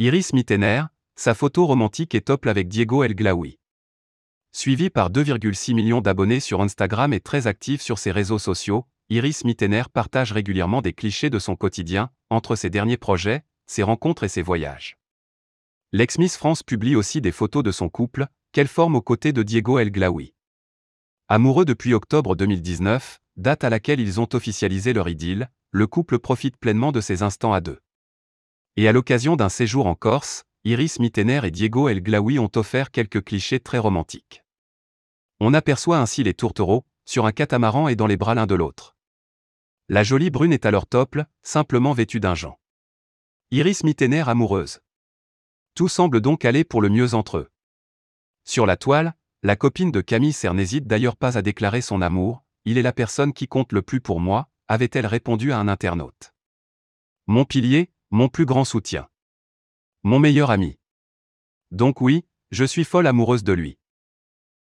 Iris Mittener, sa photo romantique est top avec Diego El Glaoui. Suivi par 2,6 millions d'abonnés sur Instagram et très active sur ses réseaux sociaux, Iris Mittener partage régulièrement des clichés de son quotidien, entre ses derniers projets, ses rencontres et ses voyages. L'ex-Miss France publie aussi des photos de son couple, qu'elle forme aux côtés de Diego El Glaoui. Amoureux depuis octobre 2019, date à laquelle ils ont officialisé leur idylle, le couple profite pleinement de ces instants à deux. Et à l'occasion d'un séjour en Corse, Iris Mittener et Diego El Glaoui ont offert quelques clichés très romantiques. On aperçoit ainsi les tourtereaux, sur un catamaran et dans les bras l'un de l'autre. La jolie brune est alors top, simplement vêtue d'un Jean. Iris Mittener amoureuse. Tout semble donc aller pour le mieux entre eux. Sur la toile, la copine de Camille Serre n'hésite d'ailleurs pas à déclarer son amour, il est la personne qui compte le plus pour moi, avait-elle répondu à un internaute. Mon pilier, mon plus grand soutien. Mon meilleur ami. Donc oui, je suis folle amoureuse de lui.